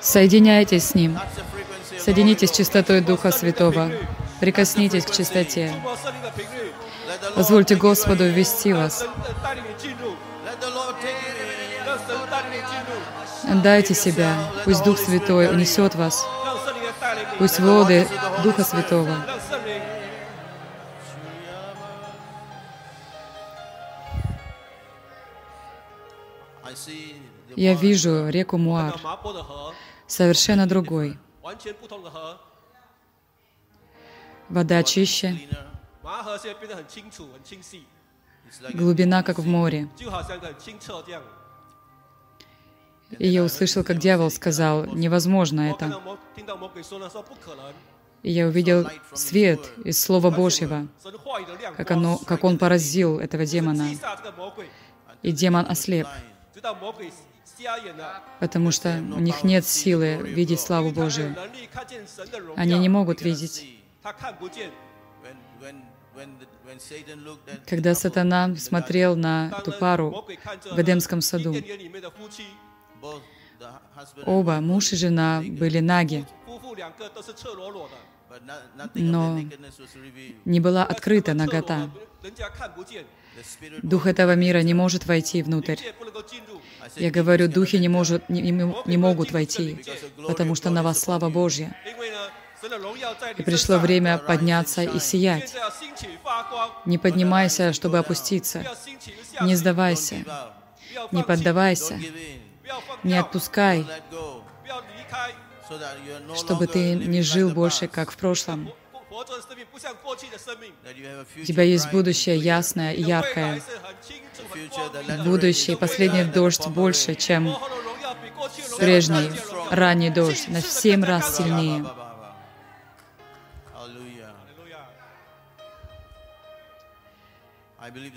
Соединяйтесь с Ним. Соединитесь с чистотой Духа Святого. Прикоснитесь к чистоте. Позвольте Господу ввести вас. Дайте себя. Пусть Дух Святой унесет вас. Пусть воды Духа Святого я вижу реку Муар, совершенно другой. Вода чище, глубина, как в море. И я услышал, как дьявол сказал, невозможно это. И я увидел свет из Слова Божьего, как, оно, как он поразил этого демона. И демон ослеп, потому что у них нет силы видеть славу Божию. Они не могут видеть. Когда сатана смотрел на эту пару в Эдемском саду, оба, муж и жена, были наги, но не была открыта нагота. Дух этого мира не может войти внутрь. Я говорю, духи не, может, не, не могут войти, потому что на вас слава Божья. И пришло время подняться и сиять. Не поднимайся, чтобы опуститься. Не сдавайся. Не поддавайся. Не отпускай, чтобы ты не жил больше, как в прошлом. У тебя есть будущее ясное и яркое. Будущее, последний дождь больше, чем прежний, ранний дождь, на семь раз сильнее.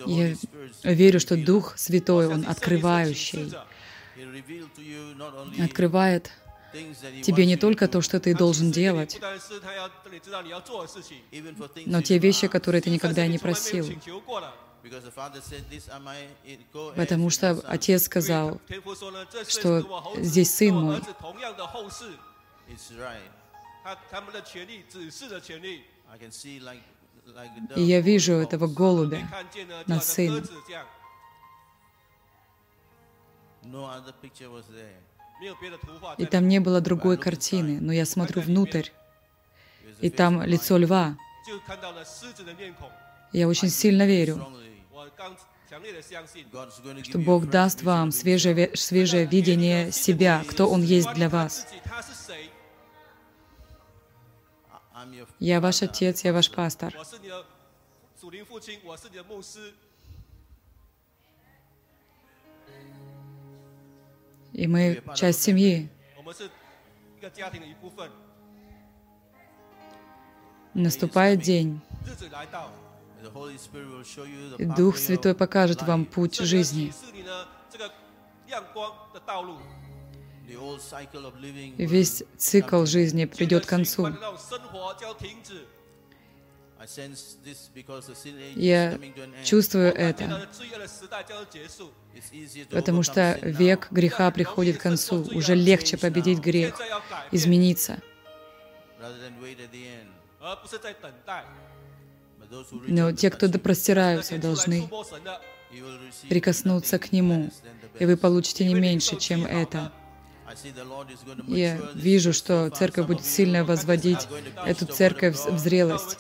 Я верю, что Дух Святой, Он открывающий, открывает тебе не только то, что ты должен делать, но те вещи, которые ты никогда не просил. Потому что Отец сказал, что здесь Сын мой. И я вижу этого голубя над сыном. И там не было другой картины, но я смотрю внутрь, и там лицо льва. Я очень сильно верю, что Бог даст вам свежее, свежее видение себя, кто Он есть для вас. Я ваш отец, я ваш пастор. И мы часть семьи. Наступает день. И Дух Святой покажет вам путь жизни. Весь цикл жизни придет к концу. Я чувствую это, потому что век греха приходит к концу. Уже легче победить грех, измениться. Но те, кто допростираются, должны прикоснуться к Нему, и вы получите не меньше, чем это. Я вижу, что церковь будет сильно возводить эту церковь в зрелость.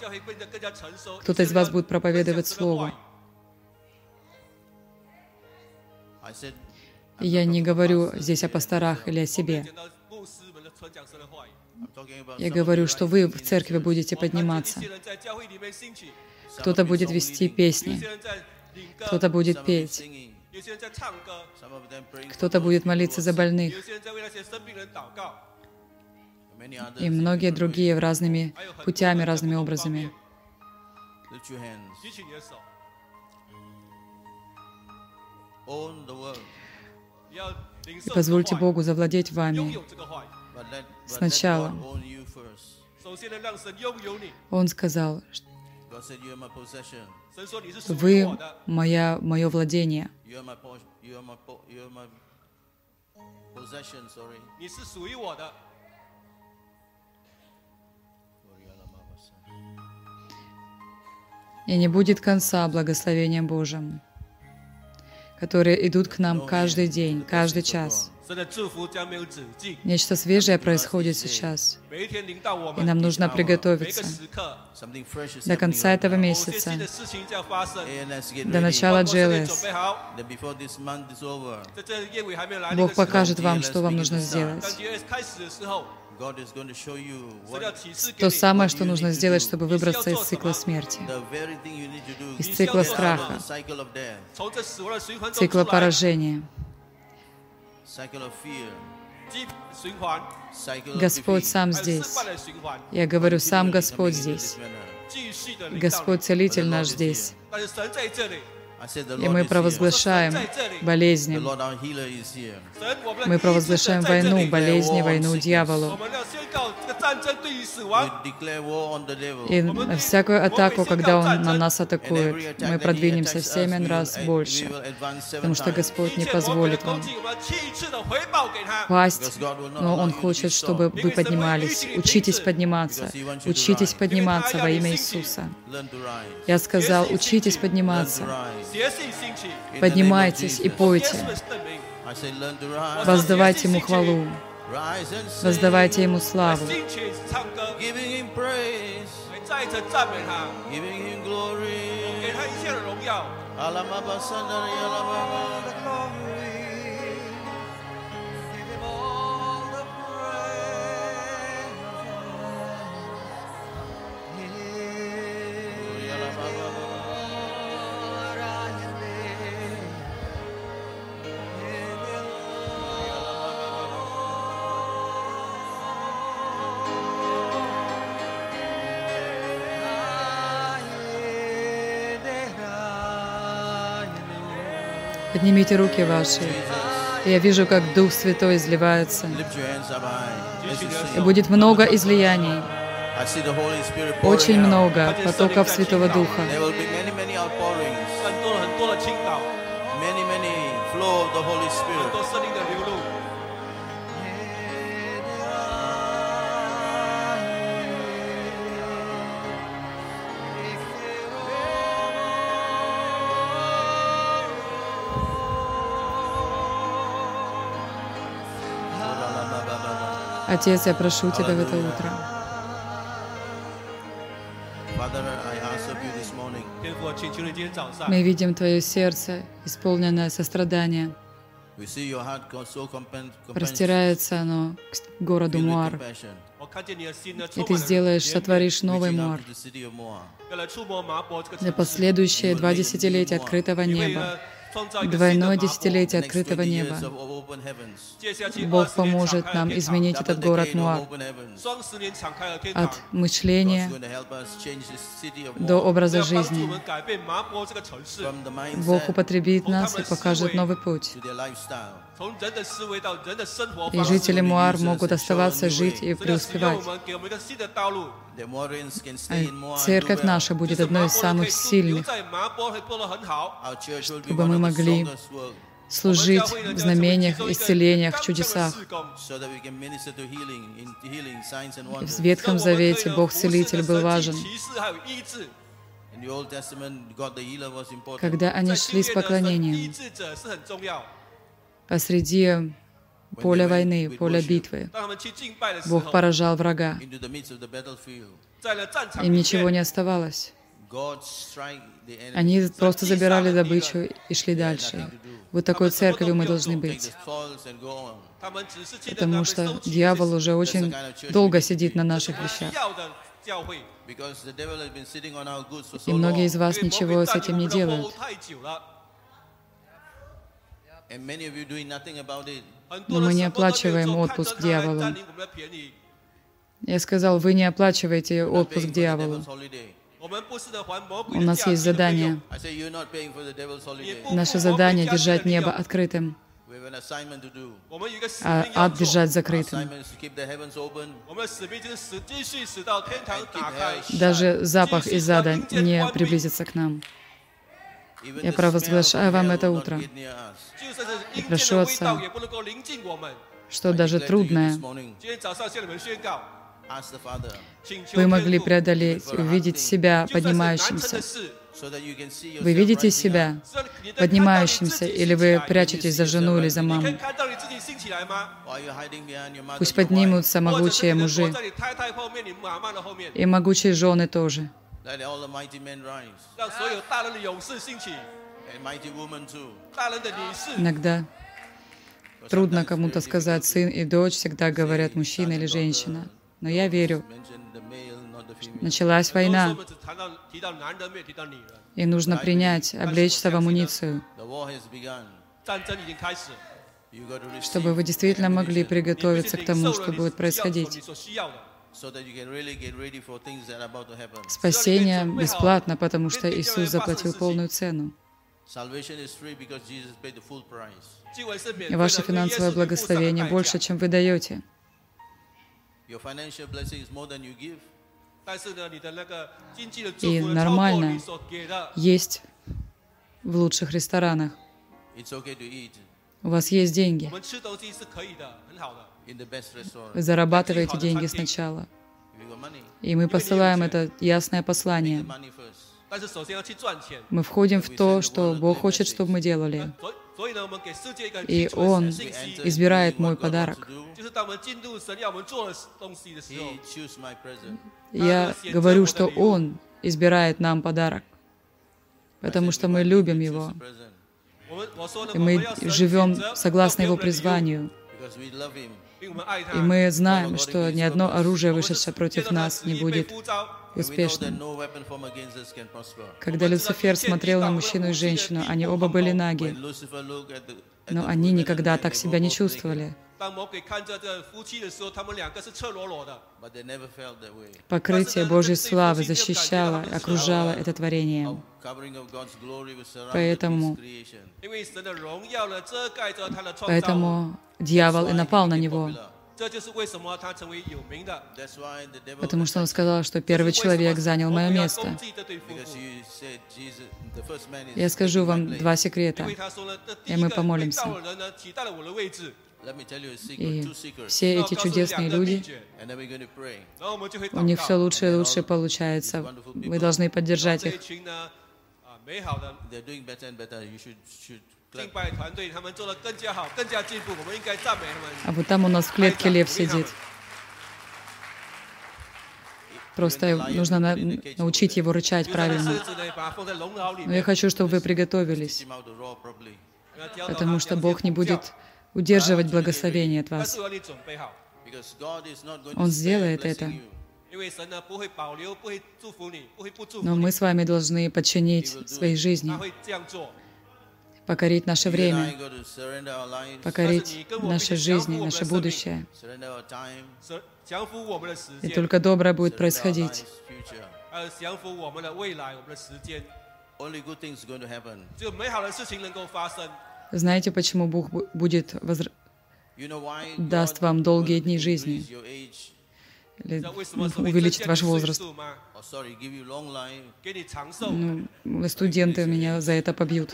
Кто-то из вас будет проповедовать Слово. я не говорю здесь о пасторах или о себе. Я говорю, что вы в церкви будете подниматься. Кто-то будет вести песни, кто-то будет петь, кто-то будет молиться за больных, и многие другие разными путями, разными образами. И позвольте Богу завладеть вами сначала. Он сказал, вы моя, мое владение. И не будет конца благословениям Божьим, которые идут к нам каждый день, каждый час. Нечто свежее происходит сейчас. И нам нужно приготовиться до конца этого месяца, до начала GLS. Бог покажет вам, что вам нужно сделать. То самое, что нужно сделать, чтобы выбраться из цикла смерти, из цикла страха, цикла поражения. Господь сам здесь. Я говорю, сам Господь здесь. Господь Целитель наш здесь. И мы провозглашаем болезни. Мы провозглашаем войну, болезни, войну дьяволу. И всякую атаку, когда он на нас атакует, мы продвинемся в семь раз больше, потому что Господь не позволит вам пасть, но Он хочет, чтобы вы поднимались. Учитесь подниматься, учитесь подниматься во имя Иисуса. Я сказал, учитесь подниматься. Поднимайтесь и пойте. Воздавайте Ему хвалу. Воздавайте Ему славу. Glory. Поднимите руки ваши. Я вижу, как Дух Святой изливается. И будет много излияний. Очень много потоков Святого Духа. Отец, я прошу Тебя в это утро. Мы видим Твое сердце, исполненное сострадание. Простирается оно к городу Муар. И ты сделаешь, сотворишь новый Муар для последующие два десятилетия открытого неба двойное десятилетие открытого неба. Бог поможет нам изменить этот город Муа от мышления до образа жизни. Бог употребит нас и покажет новый путь. И жители Муар могут оставаться, жить и преуспевать. Церковь наша будет одной из самых сильных, чтобы мы могли служить в знамениях, исцелениях, чудесах. В Ветхом Завете Бог Целитель был важен. Когда они шли с поклонением, посреди Поле войны, поле битвы. Бог поражал врага. Им ничего не оставалось. Они просто забирали добычу и шли дальше. Вот такой церковью мы должны быть. Потому что дьявол уже очень долго сидит на наших вещах. И многие из вас ничего с этим не делают но мы не оплачиваем отпуск дьяволу. Я сказал, вы не оплачиваете отпуск дьяволу. У нас есть задание. Наше задание — держать небо открытым, а ад держать закрытым. Даже запах из ада не приблизится к нам. Я провозглашаю вам это утро. И прошу Отца, что даже трудное. вы могли преодолеть, увидеть себя поднимающимся. Вы видите себя поднимающимся, или вы прячетесь за жену или за маму. Пусть поднимутся могучие мужи и могучие жены тоже. Let all the mighty men rise. 让所有大人的勇士兴起。And mighty women too. 大人的女士。Иногда трудно кому-то сказать сын и дочь, всегда говорят мужчина или женщина. Но я верю, началась война, и нужно принять, облечься в амуницию, чтобы вы действительно могли приготовиться к тому, что будет происходить. Спасение бесплатно, потому что Иисус заплатил полную цену. Ваше финансовое благословение больше, чем вы даете. И нормально есть в лучших ресторанах. У вас есть деньги зарабатываете деньги сначала. И мы посылаем это ясное послание. Мы входим в то, что Бог хочет, чтобы мы делали. И Он избирает мой подарок. Я говорю, что Он избирает нам подарок, потому что мы любим Его. И мы живем согласно Его призванию, и мы знаем, что ни одно оружие, вышедшее против нас, не будет успешным. Когда Люцифер смотрел на мужчину и женщину, они оба были наги, но они никогда так себя не чувствовали. 当魔鬼看着这夫妻的时候，他们两个是赤裸裸的。Покрытие Божьей славы защищало, окружало это творение. Поэтому, поэтому дьявол и напал на него. Потому что он сказал, что первый человек занял мое место. Я скажу вам два секрета, и мы помолимся. И все эти чудесные люди, ну, у них все лучше и лучше получается. Мы должны поддержать их. А вот там у нас в клетке лев сидит. Просто нужно на, научить его рычать правильно. Но я хочу, чтобы вы приготовились, потому что Бог не будет удерживать благословение от вас. Он сделает это. Но мы с вами должны подчинить своей жизни, покорить наше время, покорить наши жизни, наше будущее. И только доброе будет происходить. Знаете, почему Бог будет возр... даст вам долгие дни жизни? Или увеличит ваш возраст? Ну, студенты меня за это побьют.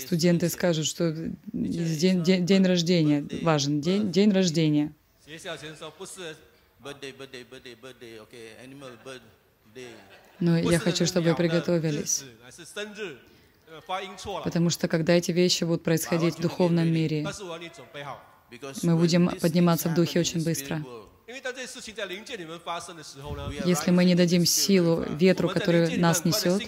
Студенты скажут, что день, день, день рождения. важен, день, день рождения. 也小声说不是 birthday birthday birthday birthday OK animal birthday。Но ну, я хочу, чтобы вы приготовились. Потому что когда эти вещи будут происходить в духовном мире, мы будем подниматься в духе очень быстро. Если мы не дадим силу ветру, который нас несет,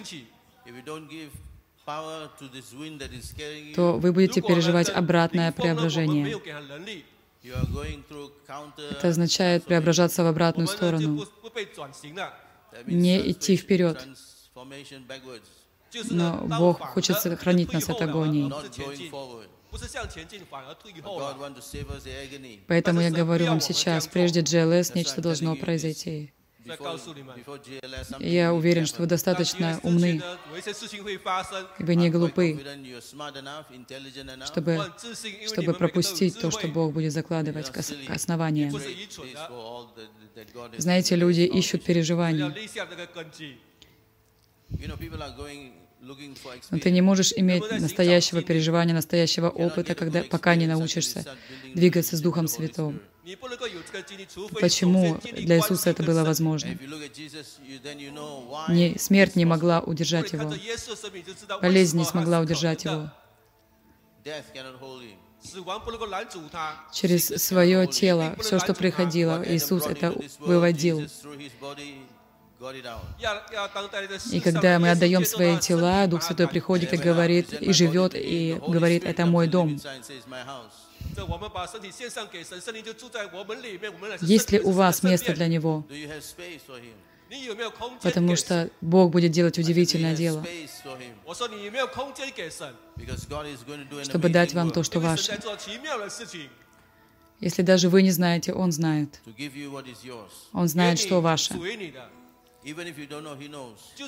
то вы будете переживать обратное преображение. Это означает преображаться в обратную сторону, не идти вперед. Но Бог хочет сохранить нас от агонии. Поэтому я говорю вам сейчас, прежде GLS нечто должно произойти. Я уверен, что вы достаточно умны, вы не глупы, чтобы, чтобы пропустить то, что Бог будет закладывать к основанию. Знаете, люди ищут переживаний. Но ты не можешь иметь настоящего переживания, настоящего опыта, когда, пока не научишься двигаться с Духом Святым. Почему для Иисуса это было возможно? Не, смерть не могла удержать его. Болезнь не смогла удержать его. Через свое тело, все, что приходило, Иисус это выводил. И когда мы отдаем свои тела, Дух Святой приходит и говорит, и живет, и говорит, это мой дом. Есть ли у вас место для Него? Потому что Бог будет делать удивительное дело, чтобы дать вам то, что ваше. Если даже вы не знаете, Он знает. Он знает, что ваше.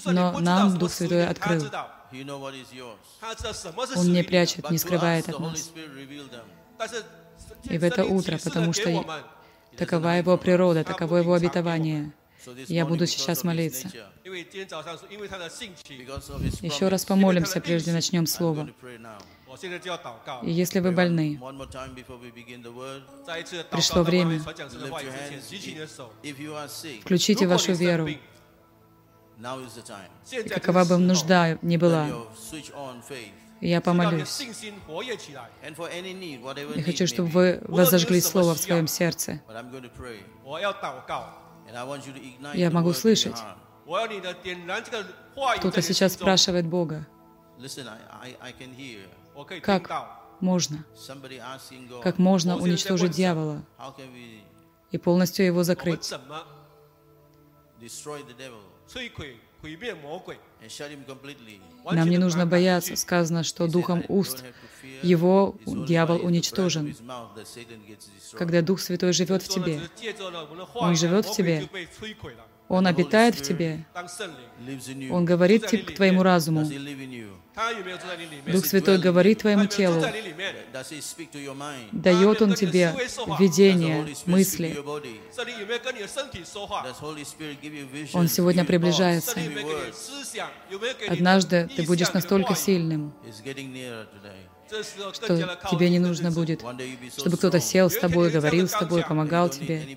Но нам Дух Святой открыл. Он не прячет, не скрывает от нас. И в это утро, потому что такова его природа, таково его обетование. Я буду сейчас молиться. Еще раз помолимся, прежде начнем слово. И если вы больны, пришло время. Включите вашу веру. И какова бы нужда ни была, я помолюсь. Я хочу, чтобы вы возожгли Слово в своем сердце. Я могу слышать. Кто-то сейчас спрашивает Бога, как можно, как можно уничтожить дьявола и полностью его закрыть. Нам не нужно бояться. Сказано, что духом уст его дьявол уничтожен. Когда Дух Святой живет в тебе, он живет в тебе, он обитает в тебе. Он говорит тебе, твоему разуму. Дух Святой говорит твоему телу. Дает Он тебе видение, мысли. Он сегодня приближается. Однажды ты будешь настолько сильным, что тебе не нужно будет, чтобы кто-то сел с тобой, говорил с тобой, помогал тебе.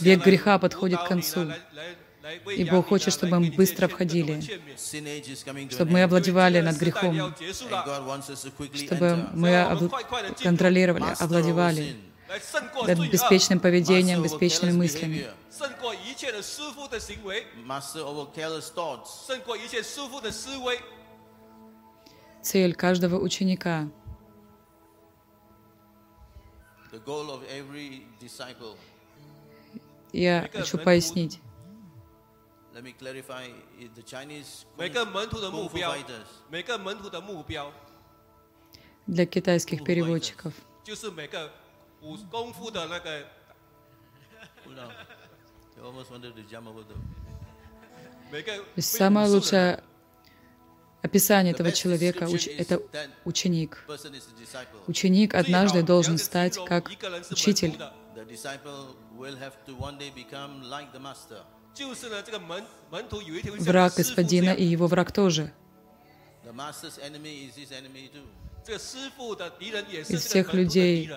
Век греха подходит к концу. И Бог хочет, чтобы мы быстро входили, чтобы мы овладевали над грехом, чтобы мы об... контролировали, овладевали над беспечным поведением, беспечными мыслями. Цель каждого ученика — я хочу пояснить. Для китайских переводчиков. Самая лучшая Описание этого человека — это ученик. Ученик однажды должен стать как учитель. Враг господина и его враг тоже. Из всех людей,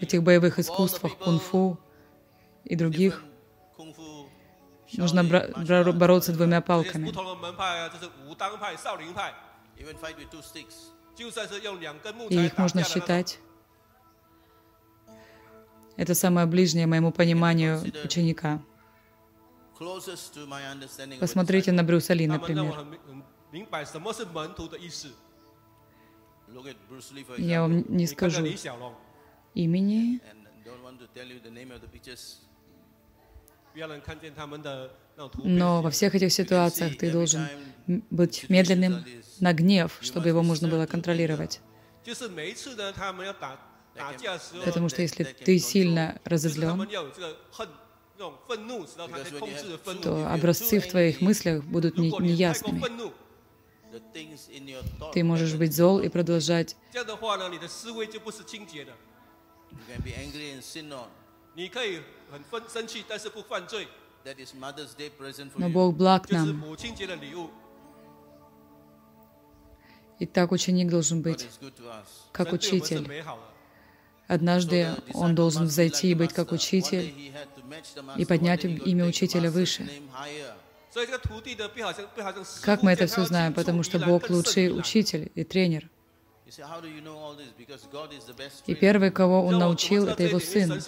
этих боевых искусствах, кунг-фу и других, Нужно бороться двумя палками. И их можно считать. Это самое ближнее моему пониманию ученика. Посмотрите на Брюса Ли, например. Я вам не скажу имени, но во всех этих ситуациях ты должен быть медленным на гнев, чтобы его можно было контролировать. Потому что если ты сильно разозлен, то образцы в твоих мыслях будут не, неясными. Ты можешь быть зол и продолжать 你可以很分生气，但是不犯罪。That is Mother's Day present for Но you. Бог благ 就是 нам. 母亲节的礼物，И так ученик должен God быть is good to us. как 神对我们是 учитель. 美好的。Однажды So the он disciple должен must be like взойти и the быть как master. One day учитель. he had to match the master. поднять One day he имя would take the учителя выше. master's name higher. 所以这个徒弟的必好像必好像师傅。Как мы это все знаем? Потому что Бог лучший учитель и тренер. И первый, кого он научил, это его сын.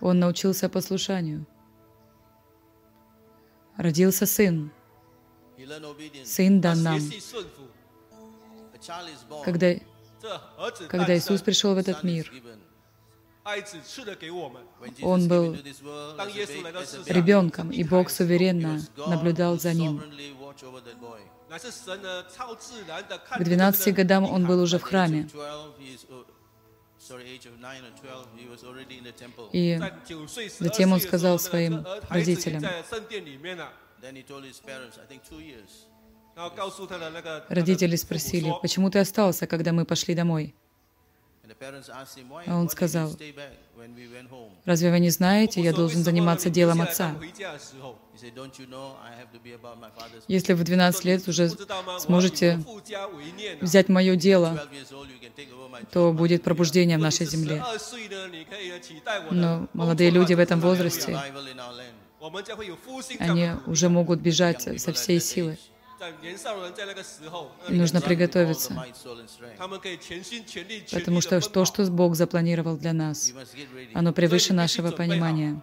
Он научился послушанию. Родился сын. Сын дан нам. Когда, когда Иисус пришел в этот мир, он был ребенком, и Бог суверенно наблюдал за ним. К 12 годам он был уже в храме. И затем он сказал своим родителям, родители спросили, почему ты остался, когда мы пошли домой? А он сказал, «Разве вы не знаете, я должен заниматься делом отца?» Если вы 12 лет уже сможете взять мое дело, то будет пробуждение в нашей земле. Но молодые люди в этом возрасте, они уже могут бежать со всей силы. Нужно приготовиться, потому что то, что Бог запланировал для нас, оно превыше нашего понимания.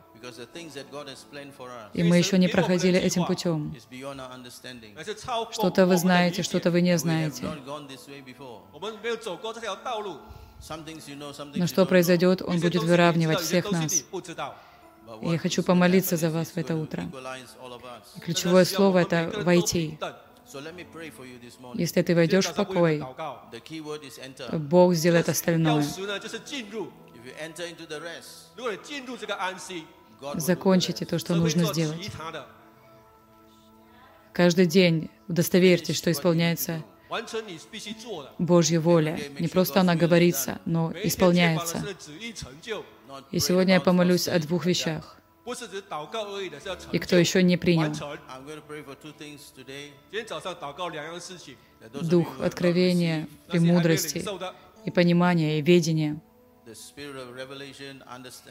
И мы еще не проходили этим путем. Что-то вы знаете, что-то вы не знаете. Но что произойдет, Он будет выравнивать всех нас. И я хочу помолиться за вас в это утро. И ключевое слово — это «войти». Если ты войдешь в покой, Бог сделает остальное. Закончите то, что нужно сделать. Каждый день удостоверьтесь, что исполняется Божья воля. Не просто она говорится, но исполняется. И сегодня я помолюсь о двух вещах и кто еще не принял？дух откровения и мудрости, и понимания, и ведения.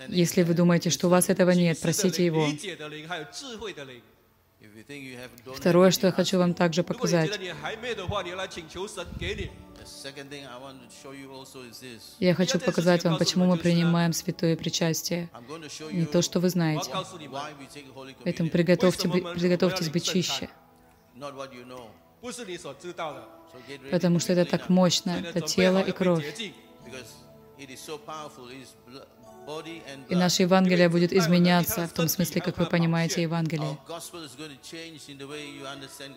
Если вы думаете, что у вас этого нет, просите его. Второе, что я хочу вам также показать. Я хочу показать вам, почему мы принимаем святое причастие. Не то, что вы знаете. Поэтому приготовьте, приготовьтесь быть чище. Потому что это так мощно, это тело и кровь. И наше Евангелие будет изменяться в том смысле, как вы понимаете Евангелие.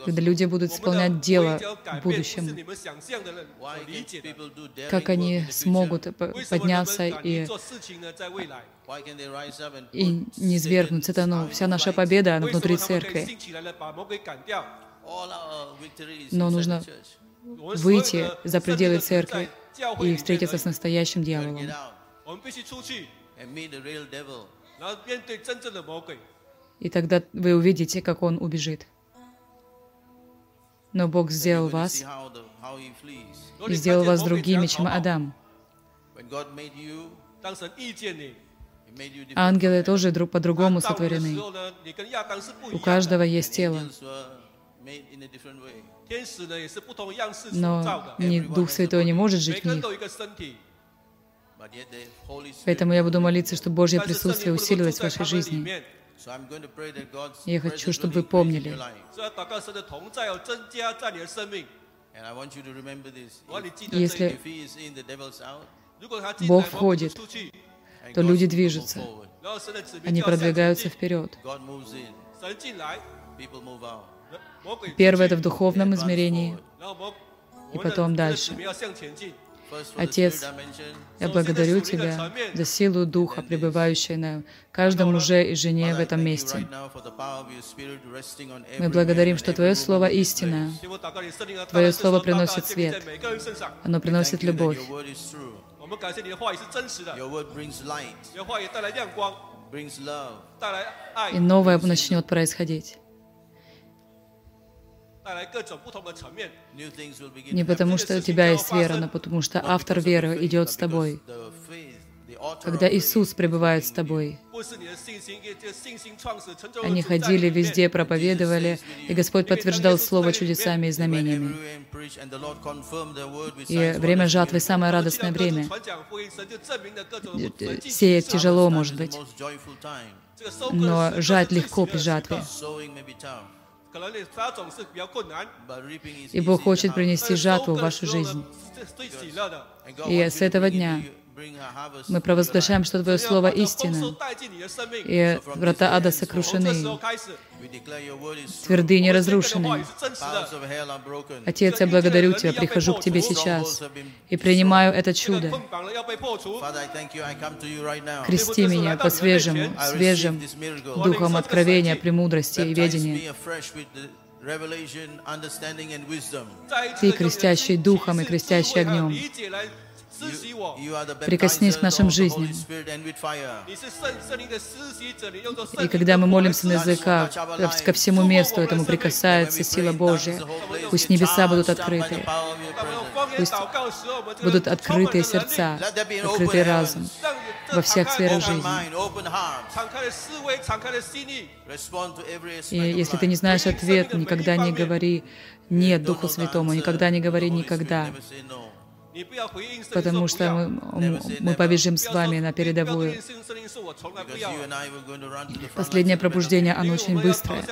Когда люди будут исполнять дело в будущем. Как они смогут подняться и и не свергнуть сатану. Вся наша победа внутри церкви. Но нужно выйти за пределы церкви и встретиться с настоящим дьяволом. И тогда вы увидите, как он убежит. Но Бог сделал вас и сделал вас другими, чем Адам. Ангелы тоже друг по-другому сотворены. У каждого есть тело. Но не Дух Святой не может жить в них. Поэтому я буду молиться, чтобы Божье присутствие усилилось в вашей жизни. Я хочу, чтобы вы помнили. Если Бог входит, то люди движутся. Они продвигаются вперед. Первое — это в духовном измерении, и потом дальше. Отец, я благодарю Тебя за силу Духа, пребывающей на каждом муже и жене в этом месте. Мы благодарим, что Твое Слово истина. Твое Слово приносит свет. Оно приносит любовь. И новое начнет происходить. Не потому, что у тебя есть вера, но потому, что автор веры идет с тобой. Когда Иисус пребывает с тобой, они ходили везде, проповедовали, и Господь подтверждал Слово чудесами и знамениями. И время жатвы — самое радостное время. Сеять тяжело, может быть, но жать легко при жатве. И Бог хочет принести жатву в вашу жизнь. И с этого дня мы провозглашаем, что Твое Слово истина, и врата ада сокрушены, твердыни разрушены. Отец, я благодарю Тебя, прихожу к Тебе сейчас и принимаю это чудо. Крести меня по-свежему, свежим духом откровения, премудрости и ведения. Ты, крестящий духом и крестящий огнем, прикоснись к нашим жизням. И когда мы молимся на языках, э, ко всему месту этому прикасается сила Божья. Пусть небеса будут открыты. Пусть будут открытые сердца, открытый разум во всех сферах жизни. И если ты не знаешь ответ, никогда не говори «нет» Духу Святому, никогда не говори «никогда» потому что мы, мы побежим с вами на передовую. Последнее пробуждение, оно очень быстрое.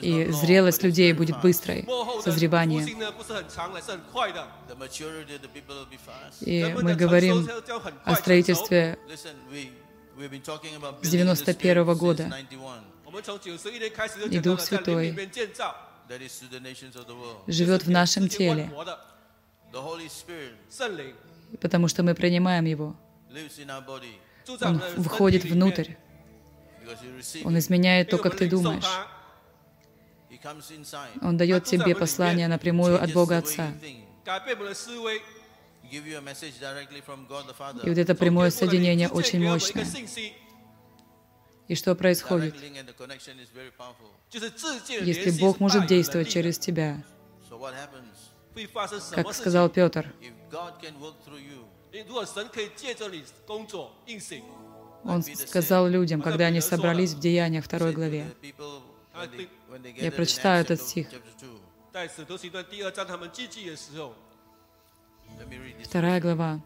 И зрелость людей будет быстрой, созревание. И мы говорим о строительстве с 91 -го года. И Дух Святой живет в нашем теле, потому что мы принимаем Его. Он входит внутрь. Он изменяет то, как ты думаешь. Он дает тебе послание напрямую от Бога Отца. И вот это прямое соединение очень мощное. И что происходит? Если Бог может действовать через тебя, как сказал Петр, он сказал людям, когда они собрались в Деяниях 2 главе. Я прочитаю этот стих. Вторая глава.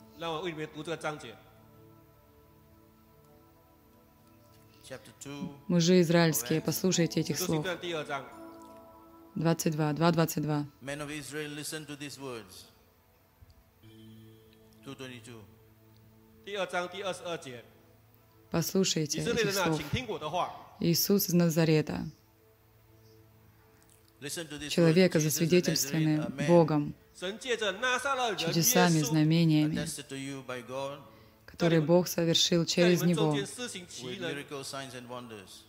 Мужи израильские, послушайте этих слов. 22, 2, 22. Послушайте этих слов. Иисус из Назарета, человека, засвидетельствованный Богом, чудесами, знамениями, который Бог совершил через него.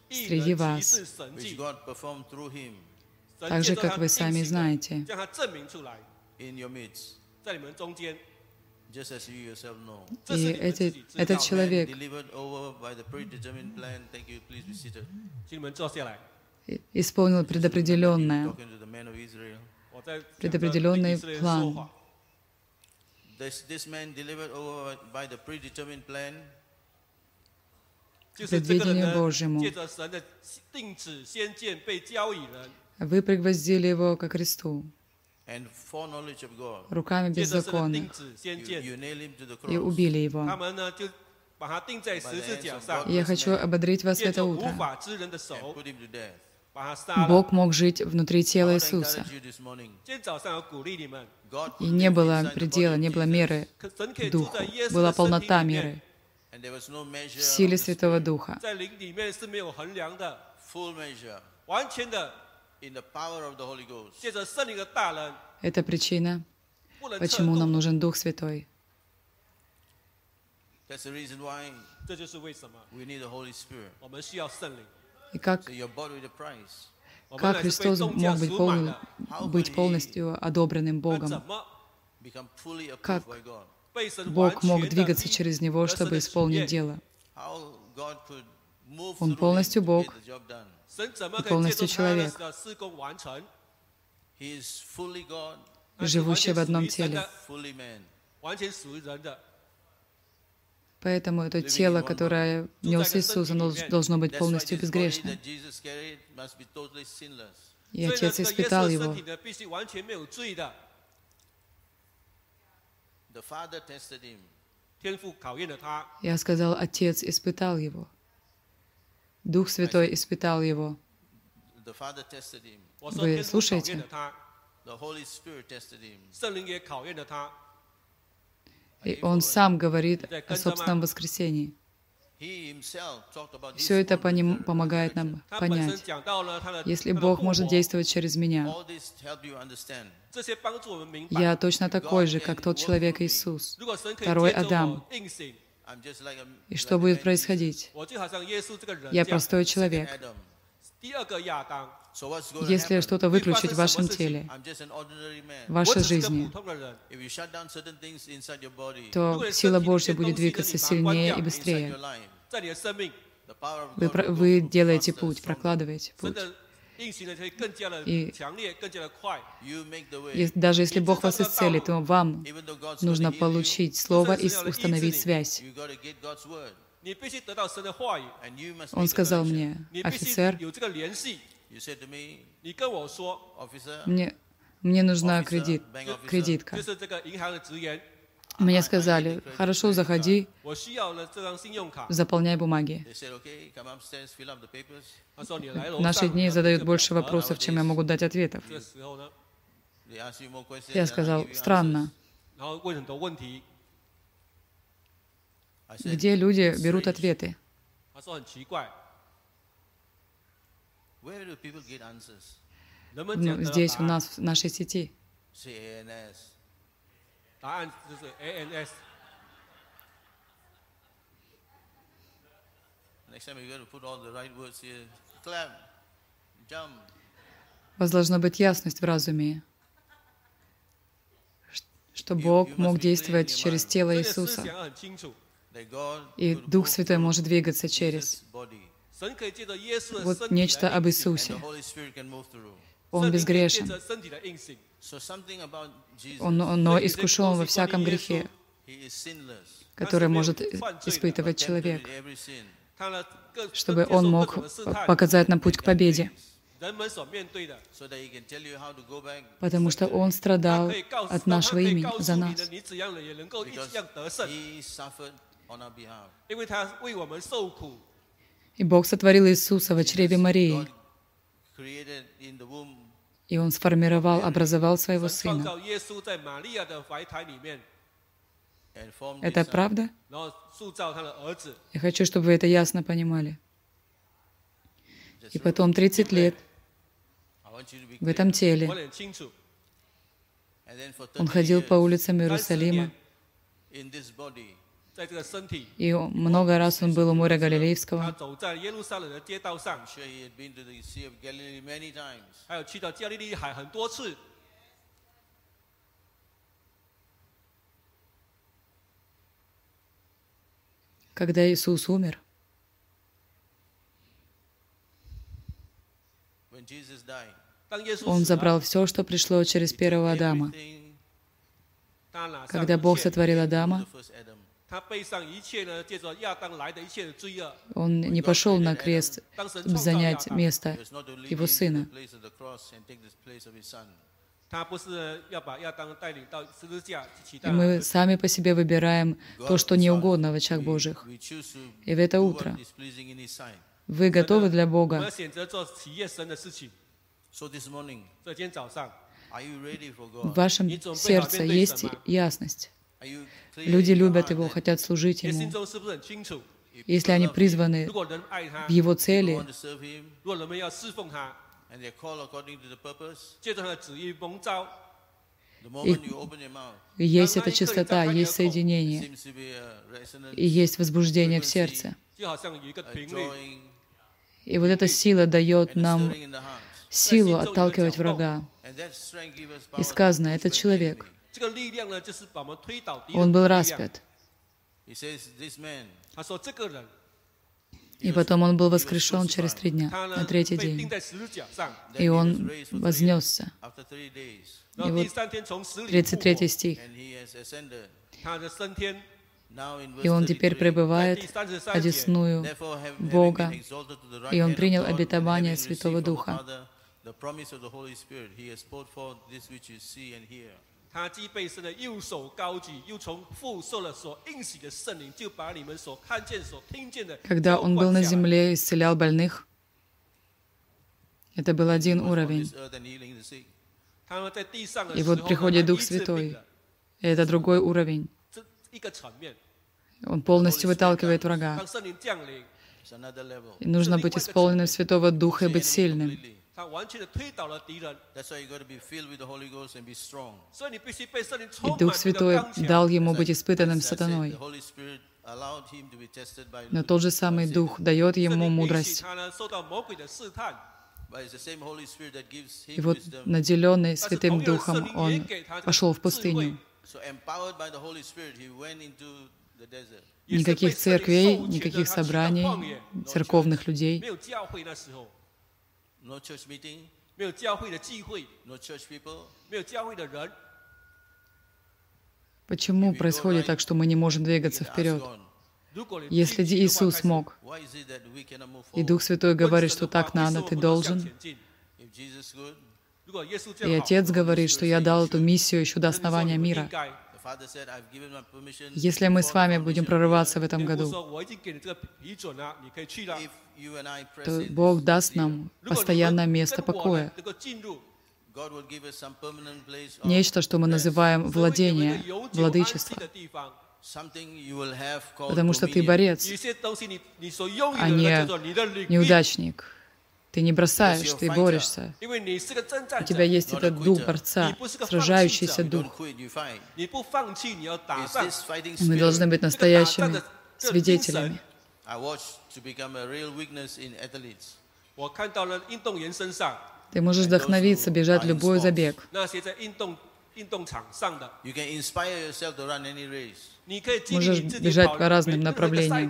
среди вас, так же, как вы сами знаете. И эти, этот человек, исполнил предопределенное, предопределенный план this, this man delivered over by the predetermined plan, Божьему. Вы пригвоздили его ко кресту руками беззаконных и убили его. Я хочу ободрить вас это утро. Бог мог жить внутри тела Иисуса. И не было предела, не было меры Духу. Была полнота меры в силе Святого Духа. Это причина, почему нам нужен Дух Святой. И как как Христос мог быть, полным, быть полностью одобренным Богом? Как Бог мог двигаться через него, чтобы исполнить дело? Он полностью Бог и полностью человек, живущий в одном теле. Поэтому это тело, которое нес Иисус, оно должно быть полностью безгрешным. И Отец испытал его. Я сказал, Отец испытал его. Дух Святой испытал его. Вы слушаете? И он сам говорит о собственном воскресении. Все это по ним помогает нам понять. Если Бог может действовать через меня, я точно такой же, как тот человек Иисус, второй Адам. И что будет происходить? Я простой человек если что-то выключить в вашем теле, в вашей жизни, то сила Божья будет двигаться сильнее и быстрее. Вы, вы делаете путь, прокладываете путь. И, и даже если Бог вас исцелит, то вам нужно получить Слово и установить связь. Он сказал мне, офицер, 你跟我说，мне мне нужна кредит, кредитка. Мне сказали, хорошо, заходи, заполняй бумаги. Наши дни задают больше вопросов, чем я могу дать ответов. Я сказал, странно. Где люди берут ответы? Ну, здесь у нас, в нашей сети. У вас должна быть ясность в разуме, что Бог мог действовать через тело Иисуса, и Дух Святой может двигаться через вот нечто об Иисусе. Он безгрешен. Он, но искушен во всяком грехе, который может испытывать человек, чтобы он мог показать нам путь к победе. Потому что Он страдал от нашего имени за нас. И Бог сотворил Иисуса в чреве Марии. И Он сформировал, образовал Своего Сына. Это правда? Я хочу, чтобы вы это ясно понимали. И потом 30 лет в этом теле. Он ходил по улицам Иерусалима. И много раз он был у моря Галилейского. Когда Иисус умер, он забрал все, что пришло через первого Адама. Когда Бог сотворил Адама, он не пошел на крест занять место его сына. И мы сами по себе выбираем то, что не угодно в очах Божьих. И в это утро вы готовы для Бога. В вашем сердце есть ясность. Люди любят Его, хотят служить Ему. Если они призваны в Его цели, и есть эта чистота, есть соединение, и есть возбуждение в сердце. И вот эта сила дает нам силу отталкивать врага. И сказано, этот человек — он был распят. И потом он был воскрешен через три дня, на третий день. И он вознесся. И вот 33 стих. И он теперь пребывает одесную Бога, и он принял обетование Святого Духа. Father The promise of the Holy Spirit, He has poured forth this which you see and hear. 他既被神的右手高举，又从父受了所应许的圣灵，就把你们所看见、所听见的 Когда 浇 он был 灌 на 下来 земле, исцелял больных, это был один He was on уровень. this earth and healing the sick. 他们在地上的 И 时候 вот 呢， приходит 他 Дух 医治病 Святой. 人 И это другой уровень. 这一个层面， Он полностью выталкивает врага. 当圣灵降临， It's another level. И нужно быть исполненным Святого Духа и See быть enemy сильным. completely. 他完全的推倒了敌人， That's why you got to be filled with the Holy Ghost and be strong. 所以你必须被圣灵充 И 满 Дух 你的 Святой 刚强。 дал ему As быть I- испытанным as I said, сатаной. the Holy Spirit allowed him to be tested by Но тот же самый Дух дает 圣 ему 灵允许 мудрость. 他呢受到魔鬼的试探， But it's the same Holy Spirit that gives И him вот wisdom. наделенный 但是 Святым 同样的圣 Духом 灵也 он 给他这个 пошел в 智慧 пустыню. So empowered by the Holy Spirit, he went into the desert. 也是被 Никаких 圣灵 церквей, 授权的 никаких 他去到 собраний, 旷野 церковных людей. 没有教会那时候， No church meeting, 没有教会的聚会， no church people. 没有教会的人， Почему происходит так, что мы не можем We двигаться can ask вперед? God, 如果你 Если 进去的话 Иисус 开始 мог, why is it that we cannot move и forward? Дух Святой 问 говорит, 神 что 的话 так 为什 надо, 么 ты 不能向 должен. 前进 If Jesus good, 如果耶稣 И 这样好， Отец говорит, что я дал эту миссию еще до 那你说 основания 你们应 мира. если мы с вами будем прорываться в этом году, то Бог даст нам постоянное место покоя. Нечто, что мы называем владение, владычество. Потому что ты борец, а не неудачник. Ты не бросаешь, ты борешься. У тебя есть этот дух борца, сражающийся дух. Мы должны быть настоящими свидетелями. Ты можешь вдохновиться бежать любой забег. Можешь бежать по разным направлениям.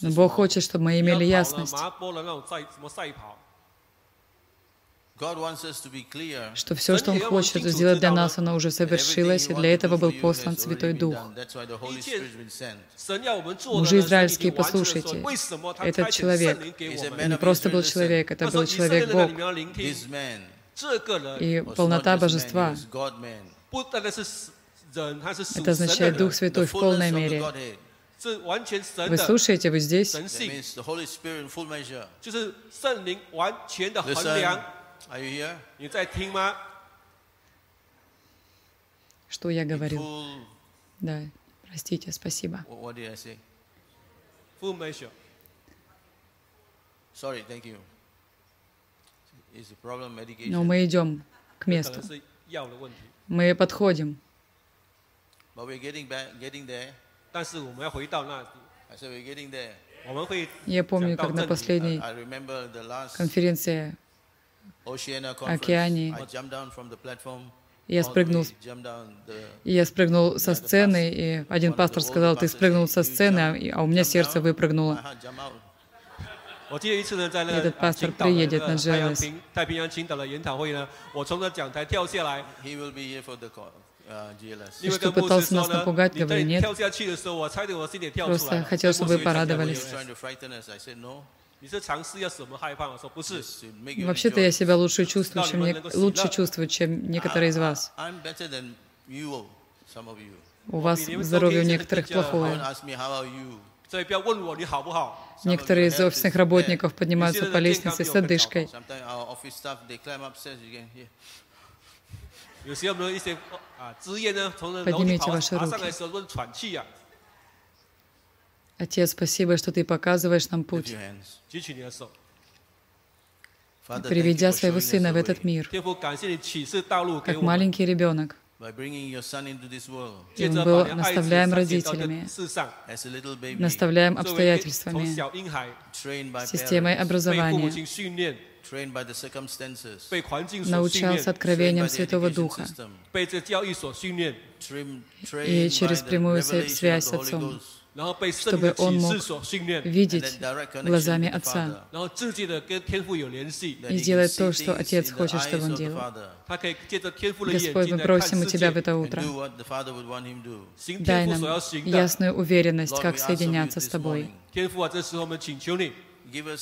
Но Бог хочет, чтобы мы имели ясность, что все, что Он хочет сделать для нас, оно уже совершилось, и для этого был послан Святой Дух. Мужи израильские, послушайте, этот человек не просто был человек, это был человек Бог. И полнота Божества. Это означает Дух Святой в полной мере. Godhead. 是完全神 Вы 的 слушаете, вы здесь? 神 That 性， means the Holy Spirit in full measure. 就是圣灵完全的 The 衡 Son, 量。 are you here? 你在听吗？ Что я In говорил? full, Да, простите, спасибо. what what did I say? Full measure， Sorry, thank you. Is the problem medication? Но мы идем к 可 месту. 能是药的问题， Мы подходим. But we're getting back, getting there. Я помню, как на последней конференции Океане. я спрыгнул, я спрыгнул со сцены, и один пастор сказал, ты спрыгнул со сцены, а у меня сердце выпрыгнуло. Uh-huh, этот пастор приедет на Джелес. He will be here for the call. И что пытался нас напугать, говорю, нет. Просто хотел, чтобы вы порадовались. Вообще-то я себя лучше чувствую, чем не... лучше чувствую, чем некоторые из вас. У вас здоровье у некоторых плохое. Некоторые из офисных работников поднимаются по лестнице с одышкой. Поднимите ваши руки. Отец, спасибо, что ты показываешь нам путь, приведя своего сына в этот мир, как маленький ребенок. И был, наставляем родителями, наставляем обстоятельствами, системой образования, научался откровением Святого Духа. и через прямую связь с Отцом чтобы он мог видеть глазами Отца и сделать то, что Отец хочет, чтобы он делал. Господь, мы просим у Тебя в это утро. Дай нам ясную уверенность, как соединяться с Тобой.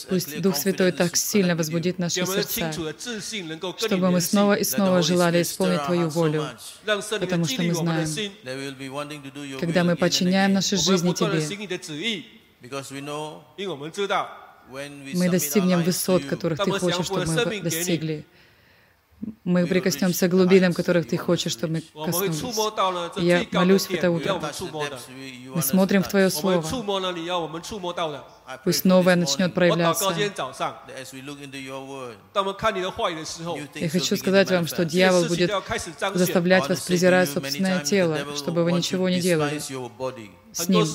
Пусть Дух Святой так сильно возбудит наши сердца, чтобы мы снова и снова желали исполнить Твою волю, потому что мы знаем, когда мы подчиняем наши жизни Тебе, мы достигнем высот, которых Ты хочешь, чтобы мы достигли мы прикоснемся к глубинам, которых ты хочешь, чтобы мы коснулись. Я молюсь в это утро. Мы смотрим в Твое Слово. Пусть новое начнет проявляться. Я хочу сказать вам, что дьявол будет заставлять вас презирать собственное тело, чтобы вы ничего не делали. с ним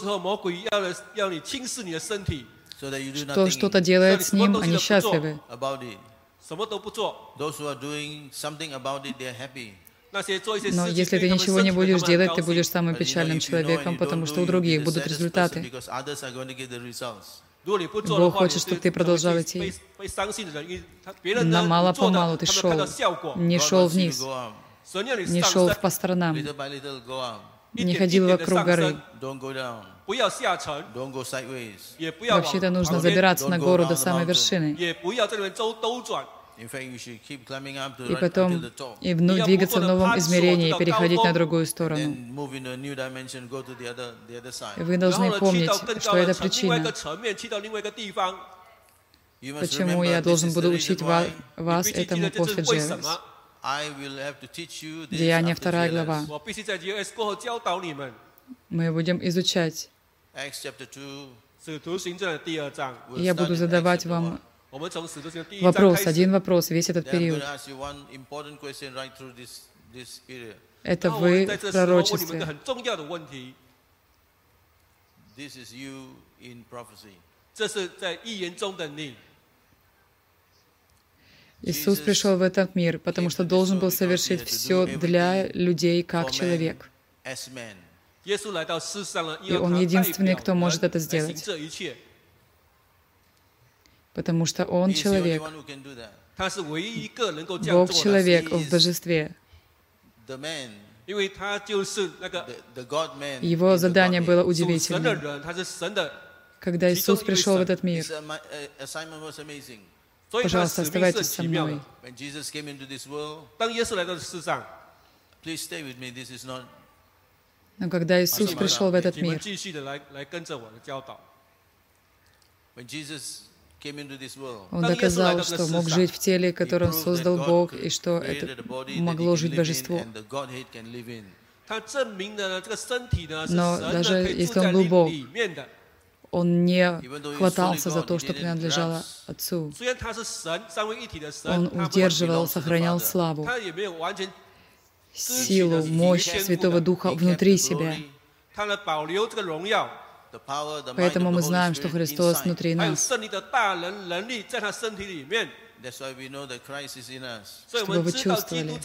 что что-то делает с ним, они счастливы. 什么都不做。Those who are doing something about it, they're happy. Но если ты ничего не будешь делать, ты будешь самым печальным человеком, потому что у других будут результаты. Бог хочет, чтобы ты продолжал идти. На мало-помалу ты шел, не шел вниз, не шел по сторонам не ходил вокруг горы. Вообще-то нужно забираться на гору до самой вершины. И потом и вновь двигаться в новом измерении и переходить на другую сторону. Вы должны помнить, что это причина. Почему я должен буду учить вас, этому после Джервис? Деяние 2 глава. Мы будем изучать. Я буду задавать вам вопрос, один вопрос весь этот период. Это вы в пророчестве. This is you in prophecy. Иисус пришел в этот мир, потому что должен был совершить все для людей как человек. И Он единственный, кто может это сделать. Потому что Он человек. Бог человек в божестве. Его задание было удивительным. Когда Иисус пришел в этот мир, uh, uh, Пожалуйста, оставайтесь со мной. Но когда Иисус пришел в этот мир, он доказал, что мог жить в теле, которое создал Бог, и что это могло жить божество. Но даже если он был Бог, он не хватался за то, что принадлежало Отцу. Он удерживал, сохранял славу, силу, мощь Святого Духа внутри себя. Поэтому мы знаем, что Христос внутри нас. Чтобы вы чувствовали,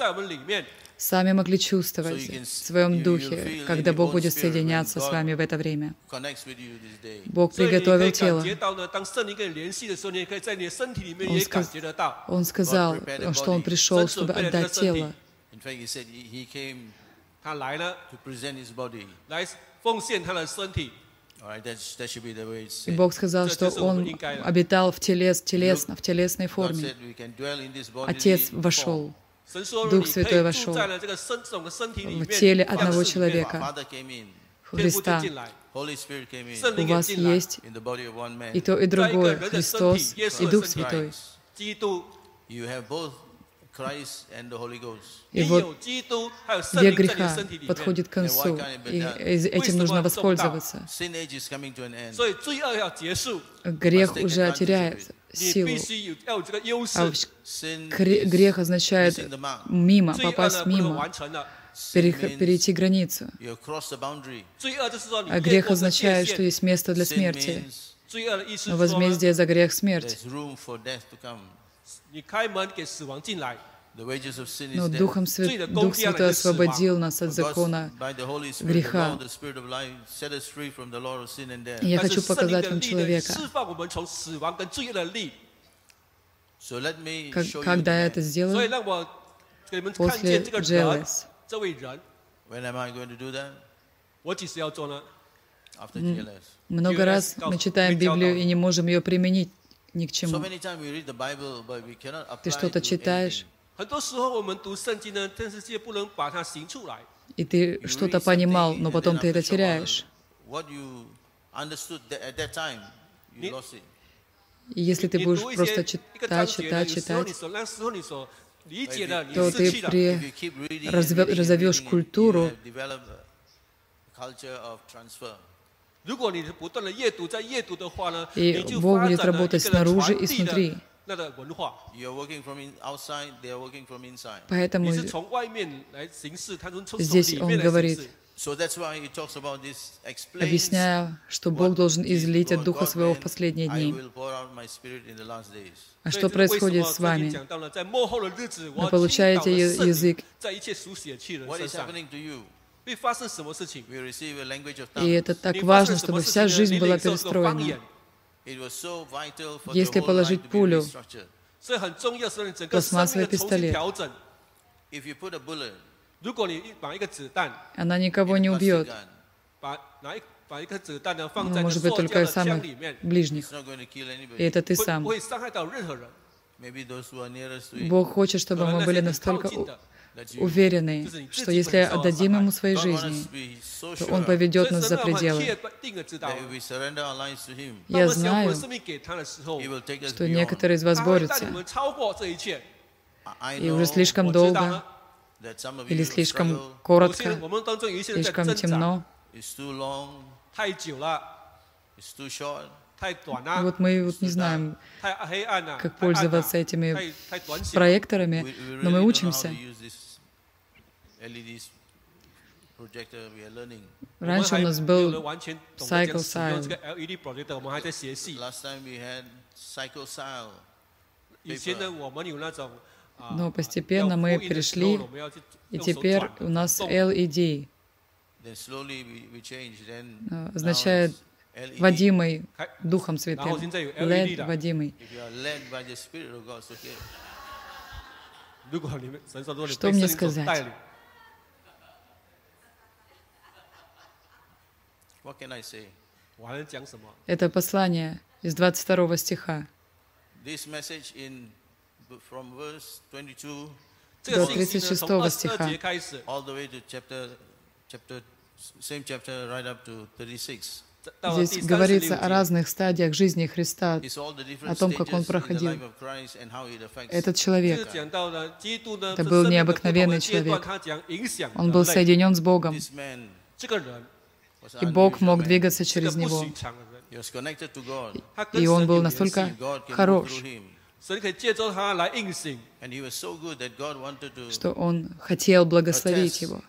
сами могли чувствовать в своем духе, когда Бог будет соединяться с вами в это время. Бог приготовил тело. Он, сказ... он сказал, что Он пришел, чтобы отдать тело. И Бог сказал, что Он обитал в, телес, телесно, в телесной форме. Отец вошел. Дух Святой вошел в теле одного человека. Христа. У вас есть и то, и другое, Христос и Дух Святой. И вот век греха подходит к концу, и этим нужно воспользоваться. Грех уже теряет силу. А грех означает мимо, попасть мимо, перейти границу. А грех означает, что есть место для смерти. Возмездие за грех — смерть. Но Духом Свят... Дух Святой освободил нас от закона греха. Я хочу показать вам человека. Как, когда я это сделаю, после Джелес, много раз мы читаем Библию и не можем ее применить ни к чему. Ты что-то читаешь, и ты что-то понимал, но потом ты это теряешь. Если ты будешь просто читать, читать, читать, то ты при... разовешь культуру. И Бог будет работать снаружи и снутри. 那个文化。You are working from outside, they working from inside. 你是从外面来行事，他从从里面来行事。объясняя, что Бог должен излить от Духа Своего в последние дни. А что происходит с вами? Вы получаете язык. И это так важно, чтобы вся жизнь была перестроена. Если положить пулю, пластмассовый пистолет, она никого не убьет. Ну, может быть, только самых ближних. И это ты сам. Бог хочет, чтобы мы были настолько уверены, что если отдадим Ему своей жизни, то Он поведет нас за пределы. Я знаю, что некоторые из вас борются, и уже слишком долго, или слишком коротко, слишком темно, и вот мы вот не знаем, как пользоваться этими проекторами, но мы учимся. Раньше у нас был Cycle Style. Но постепенно мы перешли, и теперь у нас LED означает водимый Духом Святым. LED водимый. Что мне сказать? Это послание из 22 стиха. До 36 стиха. Здесь говорится о разных стадиях жизни Христа, о том, как Он проходил. Этот человек, это был необыкновенный человек. Он был соединен с Богом и Бог мог двигаться через него. И он был настолько хорош, что он хотел благословить его.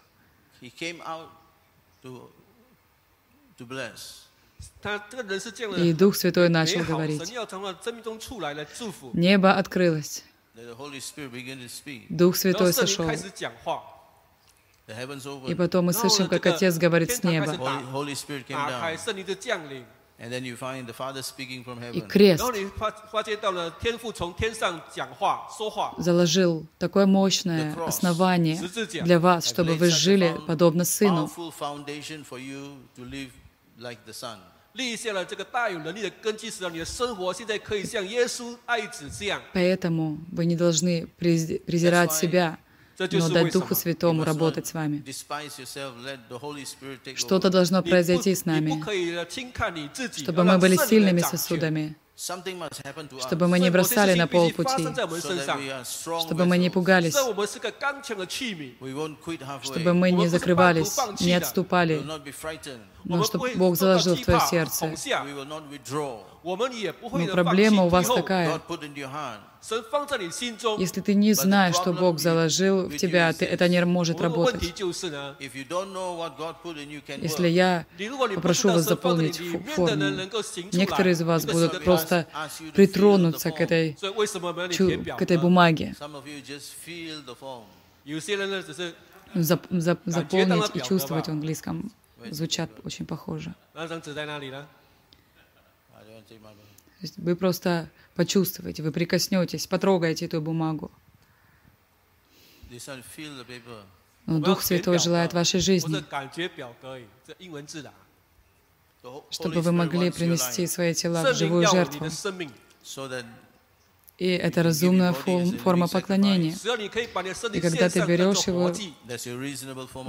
И Дух Святой начал говорить. Небо открылось. Дух Святой сошел. И потом мы слышим, как Отец говорит с неба. И крест заложил такое мощное основание для вас, чтобы вы жили подобно Сыну Поэтому вы не должны презирать себя, но дать Духу Святому работать с вами. Что-то должно произойти с нами, чтобы мы были сильными сосудами, чтобы мы не бросали на полпути, чтобы мы не пугались, чтобы мы не закрывались, не отступали, но чтобы Бог заложил в твое сердце. Но ну, проблема у вас такая. Если ты не знаешь, что Бог заложил в тебя, ты, это не может работать. Если я попрошу вас заполнить форму, некоторые из вас будут просто притронуться к этой, к этой бумаге. Зап, зап, заполнить и чувствовать в английском звучат очень похоже. То есть вы просто почувствуете, вы прикоснетесь, потрогаете эту бумагу. Ну, Но Дух Святой желает вашей жизни, чтобы вы могли принести свои тела в живую жертву. И это разумная форм, форма поклонения. И когда ты берешь его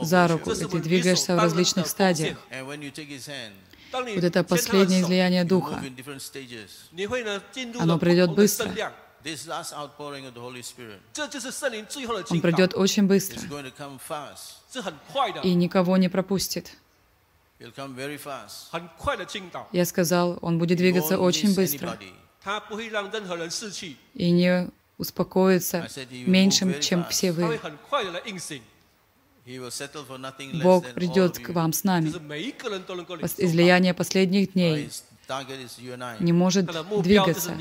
за руку, и ты двигаешься в различных стадиях, вот это последнее излияние Духа, оно придет быстро. Он придет очень быстро и никого не пропустит. Я сказал, он будет двигаться очень быстро и не успокоится меньшим, чем все вы. Бог придет к вам с нами. Излияние последних дней не может двигаться,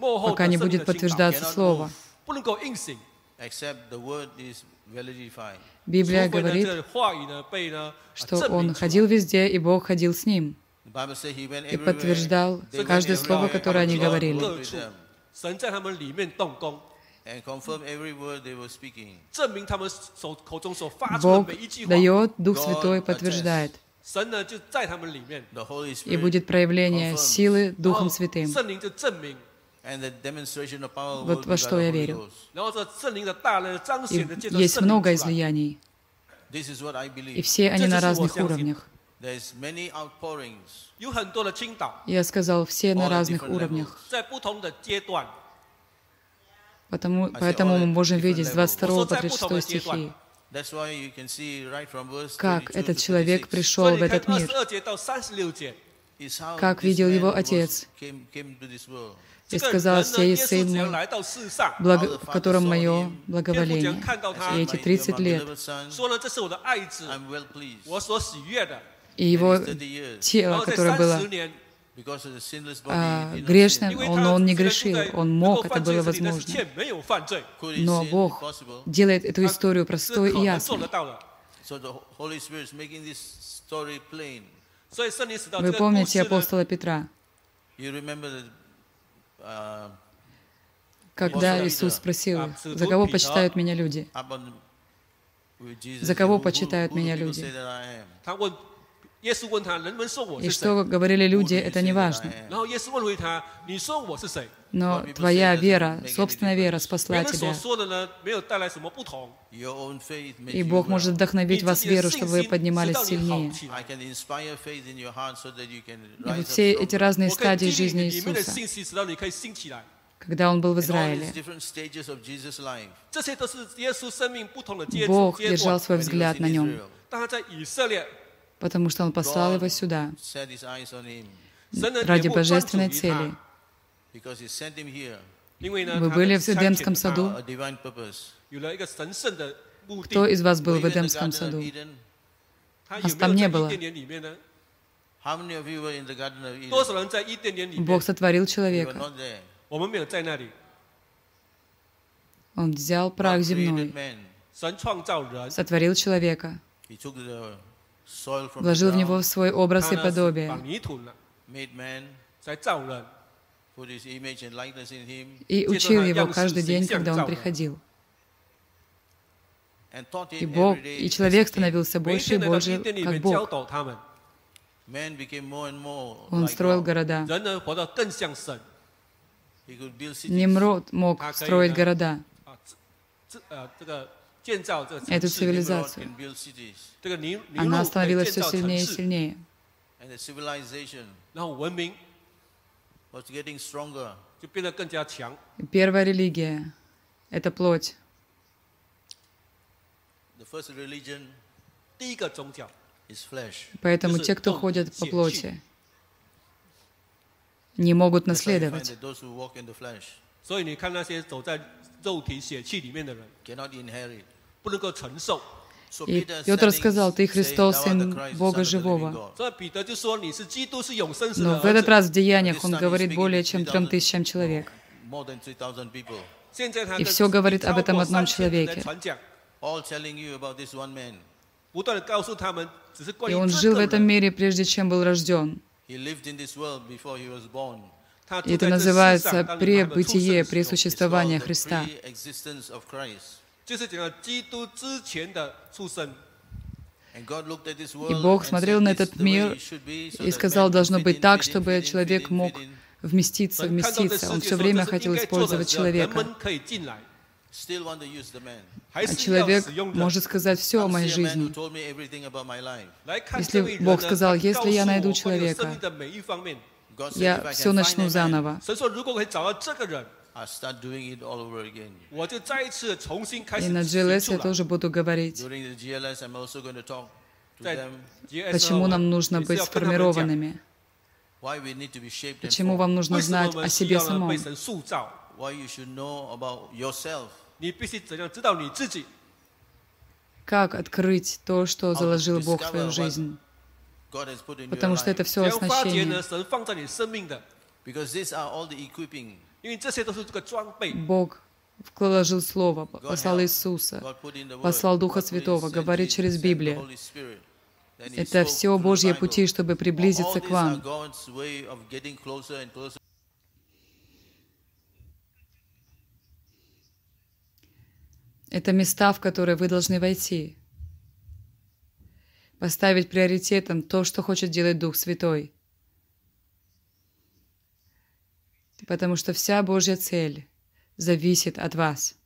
пока не будет подтверждаться Слово. Библия говорит, что он ходил везде, и Бог ходил с ним и подтверждал каждое слово, которое они говорили. Бог дает, Дух Святой подтверждает. И будет проявление силы Духом Святым. Вот во что я верю. И есть много излияний. И все они на разных уровнях. Я сказал, все на разных уровнях. Потому, поэтому мы можем видеть с 22 по 36 стихи, как этот человек пришел в этот мир, как видел его отец, и сказал, «Сей Сын мой, благо, в котором мое благоволение». И эти 30 лет и его тело, которое было а, грешным, он, он не грешил, он мог, это было возможно. Но Бог делает эту историю простой и ясной. Вы помните апостола Петра? Когда Иисус спросил, за кого почитают меня люди? За кого почитают меня люди? И что говорили люди, это не важно. Но твоя вера, собственная вера спасла тебя. И Бог может вдохновить вас веру, чтобы вы поднимались сильнее. И вот все эти разные стадии жизни Иисуса когда он был в Израиле. Бог держал свой взгляд на нем потому что Он послал его сюда ради божественной цели. Вы были в Эдемском саду? Кто из вас был в Эдемском саду? Вас там не было. Бог сотворил человека. Он взял прах земной, сотворил человека вложил в него свой образ и подобие. И учил его каждый день, когда он приходил. И Бог, и человек становился больше и больше, как Бог. Он строил города. Немрод мог строить города эту цивилизацию. Она становилась все сильнее и сильнее. Первая религия — это плоть. Поэтому те, кто ходят по плоти, не могут наследовать. И Петр сказал, «Ты Христос, Сын Бога Живого». Но в этот раз в Деяниях он говорит более чем трем тысячам человек. И все говорит об этом одном человеке. И он жил в этом мире, прежде чем был рожден. И это называется пребытие, пресуществование Христа. pre-existence of Christ. 就是讲基督之前的出生。 And God looked at this world Бог and смотрел said, на "This этот is the way мир it should be, so и that сказал, man должно fit быть in, так, fit in, чтобы fit in, человек fit in, мог fit in." вместиться, 神看到这 вместиться. 世 Он 界 все 说 время 这是 хотел 应该做的 использовать 时候人 человека. 们可以进来， Still want to use the man. 还 А 是要 человек 使用人 может сказать все о Come моей see a man who жизни. told me everything about my life. 来看 Если 这位人 Бог 呢 сказал, 他 если я 告诉 найду 我关于我 человека, 生命的每一方面。 God said, Я if I все can find начну a man, заново. 神说，如果可以找到这个人， I'll start doing it all over again. 我就再一次重新开 И 始 на 写 GLS 出 я 来。 тоже буду говорить, During the GLS, I'm also going to talk to 在 them GS почему 呢 нам 我 нужно 也是 быть 要跟他们讲 сформированными, why we need to be shaped and почему formed, вам нужно 为什么 знать 我 о 们需 себе 要呢 самом, 被神塑造？ why you should know about yourself, 你必须怎样知道你自己？ как открыть то, что How заложил to Бог в discover свою what жизнь. God has put in your Потому что это life. все 怎样发掘 оснащение. Бог вложил Слово, послал Иисуса, послал Духа Святого, говорит через Библию. Это все Божьи пути, чтобы приблизиться к вам. Это места, в которые вы должны войти. Поставить приоритетом то, что хочет делать Дух Святой – Потому что вся Божья цель зависит от вас.